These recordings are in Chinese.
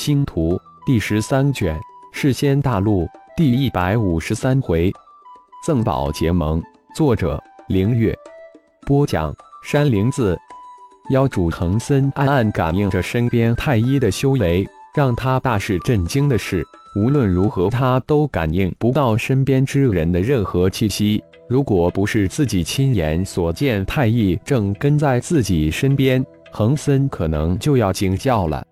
星图》第十三卷，世仙大陆第一百五十三回，赠宝结盟。作者：凌月。播讲：山灵子。妖主恒森暗暗感应着身边太医的修为，让他大是震惊的是，无论如何他都感应不到身边之人的任何气息。如果不是自己亲眼所见，太医正跟在自己身边。恒森可能就要惊叫了，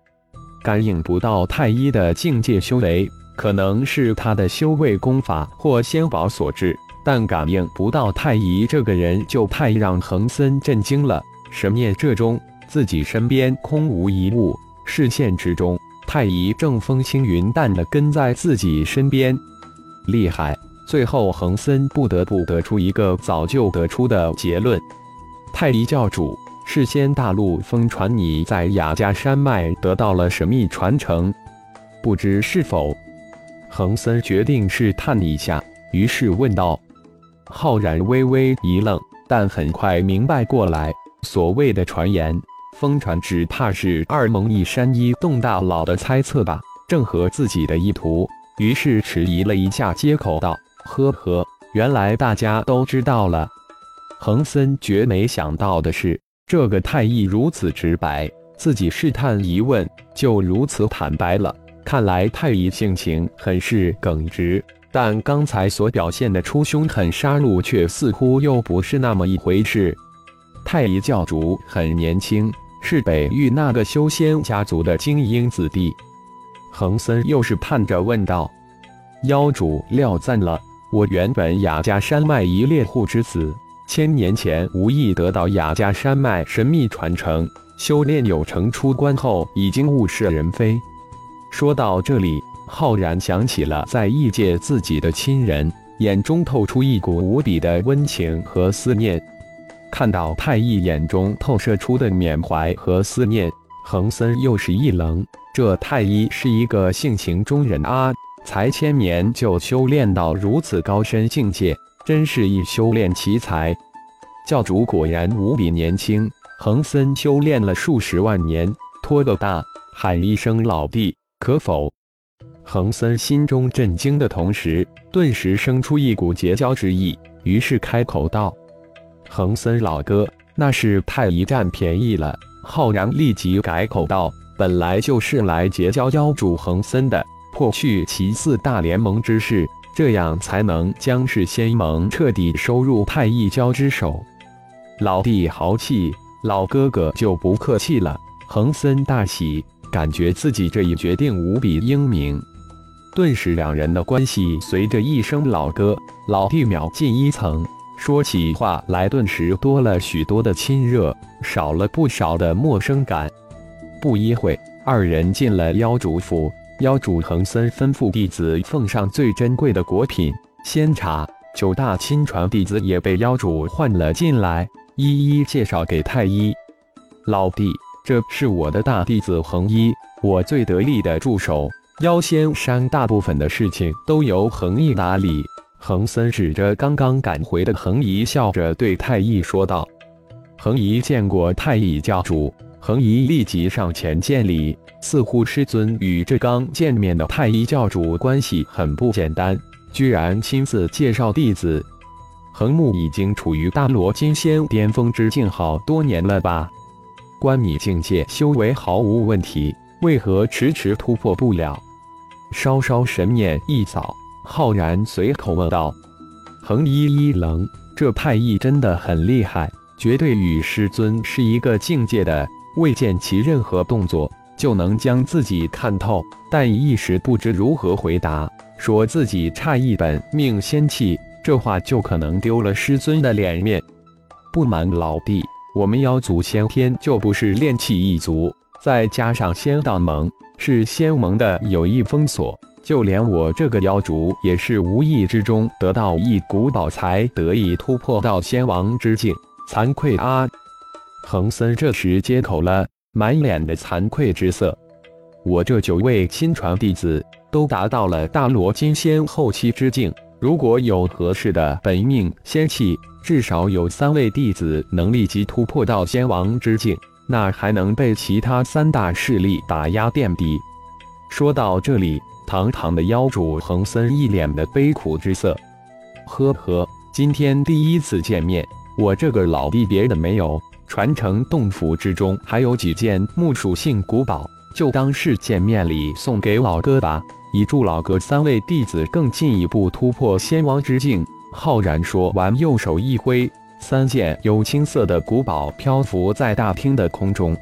感应不到太一的境界修为，可能是他的修为功法或仙宝所致，但感应不到太一这个人，就太让恒森震惊了。神念这中，自己身边空无一物，视线之中，太一正风轻云淡的跟在自己身边，厉害！最后，恒森不得不得出一个早就得出的结论：太医教主。事先大陆疯传你在雅加山脉得到了神秘传承，不知是否？恒森决定试探一下，于是问道。浩然微微一愣，但很快明白过来，所谓的传言，疯传只怕是二蒙一山一洞大佬的猜测吧，正合自己的意图。于是迟疑了一下，接口道：“呵呵，原来大家都知道了。”恒森绝没想到的是。这个太医如此直白，自己试探一问就如此坦白了。看来太医性情很是耿直，但刚才所表现的出凶狠杀戮，却似乎又不是那么一回事。太医教主很年轻，是北域那个修仙家族的精英子弟。恒森又是盼着问道：“妖主料赞了，我原本雅家山脉一猎户之子。”千年前无意得到雅加山脉神秘传承，修炼有成，出关后已经物是人非。说到这里，浩然想起了在异界自己的亲人，眼中透出一股无比的温情和思念。看到太一眼中透射出的缅怀和思念，恒森又是一愣。这太一是一个性情中人啊，才千年就修炼到如此高深境界。真是一修炼奇才，教主果然无比年轻。恒森修炼了数十万年，托个大，喊一声老弟，可否？恒森心中震惊的同时，顿时生出一股结交之意，于是开口道：“恒森老哥，那是太一占便宜了。”浩然立即改口道：“本来就是来结交妖主恒森的，破去其四大联盟之事。”这样才能将世仙盟彻底收入太一教之手。老弟豪气，老哥哥就不客气了。恒森大喜，感觉自己这一决定无比英明。顿时，两人的关系随着一声“老哥”“老弟”秒进一层，说起话来顿时多了许多的亲热，少了不少的陌生感。不一会，二人进了妖主府。妖主恒森吩咐弟子奉上最珍贵的果品仙茶，九大亲传弟子也被妖主唤了进来，一一介绍给太医。老弟，这是我的大弟子恒一，我最得力的助手。妖仙山大部分的事情都由恒一打理。恒森指着刚刚赶回的恒一，笑着对太医说道：“恒一见过太乙教主。”恒一立即上前见礼，似乎师尊与这刚见面的太一教主关系很不简单，居然亲自介绍弟子。恒木已经处于大罗金仙巅峰之境好多年了吧？观你境界修为毫无问题，为何迟迟突破不了？稍稍神念一扫，浩然随口问道。恒一一愣，这太一真的很厉害，绝对与师尊是一个境界的。未见其任何动作，就能将自己看透，但一时不知如何回答，说自己差一本命仙气，这话就可能丢了师尊的脸面。不瞒老弟，我们妖族先天就不是炼气一族，再加上仙道盟是仙盟的有意封锁，就连我这个妖族也是无意之中得到一古宝才得以突破到仙王之境，惭愧啊！恒森这时接口了，满脸的惭愧之色。我这九位亲传弟子都达到了大罗金仙后期之境，如果有合适的本命仙器，至少有三位弟子能立即突破到仙王之境，那还能被其他三大势力打压垫底。说到这里，堂堂的妖主恒森一脸的悲苦之色。呵呵，今天第一次见面，我这个老弟别的没有，传承洞府之中还有几件木属性古宝，就当是见面礼送给老哥吧，以助老哥三位弟子更进一步突破仙王之境。浩然说完，右手一挥，三件有青色的古宝漂浮在大厅的空中。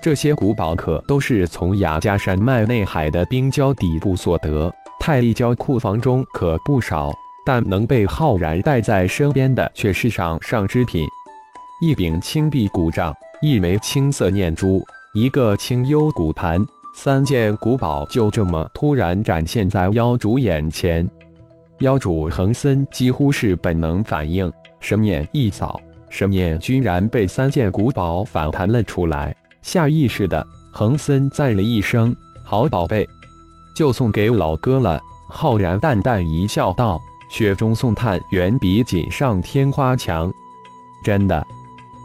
这些古宝可都是从雅加山脉内海的冰礁底部所得，太利礁库房中可不少，但能被浩然带在身边的却是上上之品：一柄青碧古杖，一枚青色念珠，一个清幽古盘，三件古宝就这么突然展现在妖主眼前。妖主恒森几乎是本能反应，神念一扫，神念居然被三件古宝反弹了出来。下意识的，恒森赞了一声：“好宝贝，就送给老哥了。”浩然淡淡一笑，道：“雪中送炭，远比锦上添花强。”真的，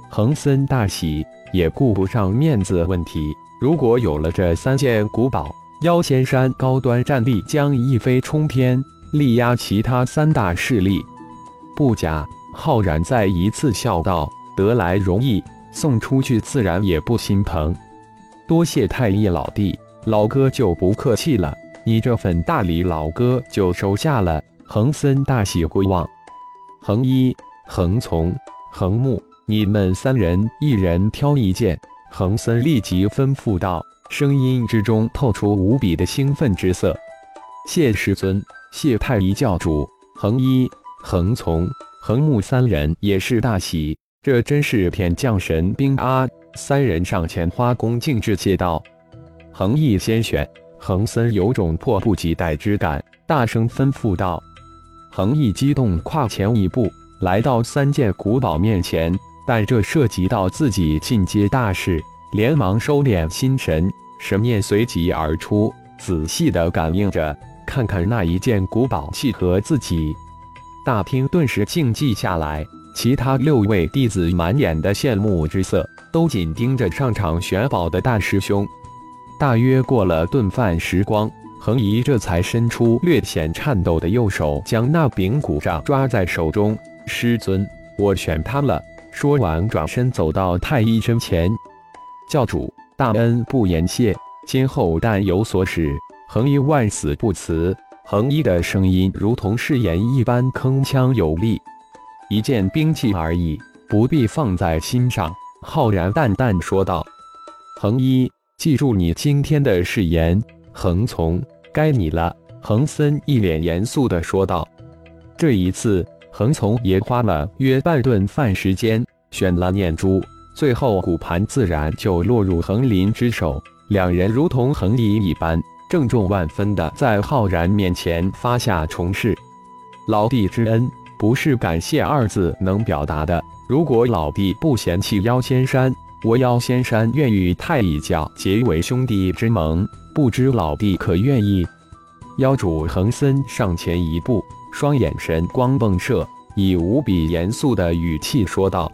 恒森大喜，也顾不上面子问题。如果有了这三件古宝，妖仙山高端战力将一飞冲天。力压其他三大势力，不假。浩然再一次笑道：“得来容易，送出去自然也不心疼。多谢太一老弟，老哥就不客气了。你这份大礼，老哥就收下了。”恒森大喜归望，恒一、恒从、恒木，你们三人一人挑一件。恒森立即吩咐道，声音之中透出无比的兴奋之色。谢师尊。谢太一教主，恒一、恒从、恒木三人也是大喜，这真是片降神兵啊！三人上前花恭敬致谢道：“恒毅先选。”恒森有种迫不及待之感，大声吩咐道：“恒毅激动，跨前一步，来到三件古宝面前，但这涉及到自己进阶大事，连忙收敛心神，神念随即而出，仔细的感应着。”看看那一件古宝契合自己，大厅顿时静寂下来。其他六位弟子满眼的羡慕之色，都紧盯着上场选宝的大师兄。大约过了顿饭时光，恒仪这才伸出略显颤抖的右手，将那柄古杖抓在手中。师尊，我选他了。说完，转身走到太医身前。教主大恩不言谢，今后但有所使。恒一万死不辞。恒一的声音如同誓言一般铿锵有力。一件兵器而已，不必放在心上。浩然淡淡说道：“恒一，记住你今天的誓言。”恒从，该你了。恒森一脸严肃地说道：“这一次，恒从也花了约半顿饭时间选了念珠，最后骨盘自然就落入恒林之手。两人如同恒一一般。”郑重万分的在浩然面前发下重誓，老弟之恩不是感谢二字能表达的。如果老弟不嫌弃妖仙山，我妖仙山愿与太乙教结为兄弟之盟，不知老弟可愿意？妖主恒森上前一步，双眼神光迸射，以无比严肃的语气说道：“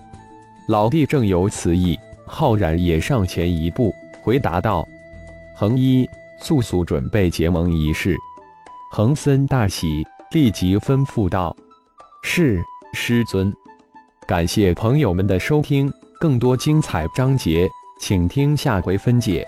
老弟正有此意。”浩然也上前一步，回答道：“恒一。”速速准备结盟仪式，恒森大喜，立即吩咐道：“是师尊。”感谢朋友们的收听，更多精彩章节，请听下回分解。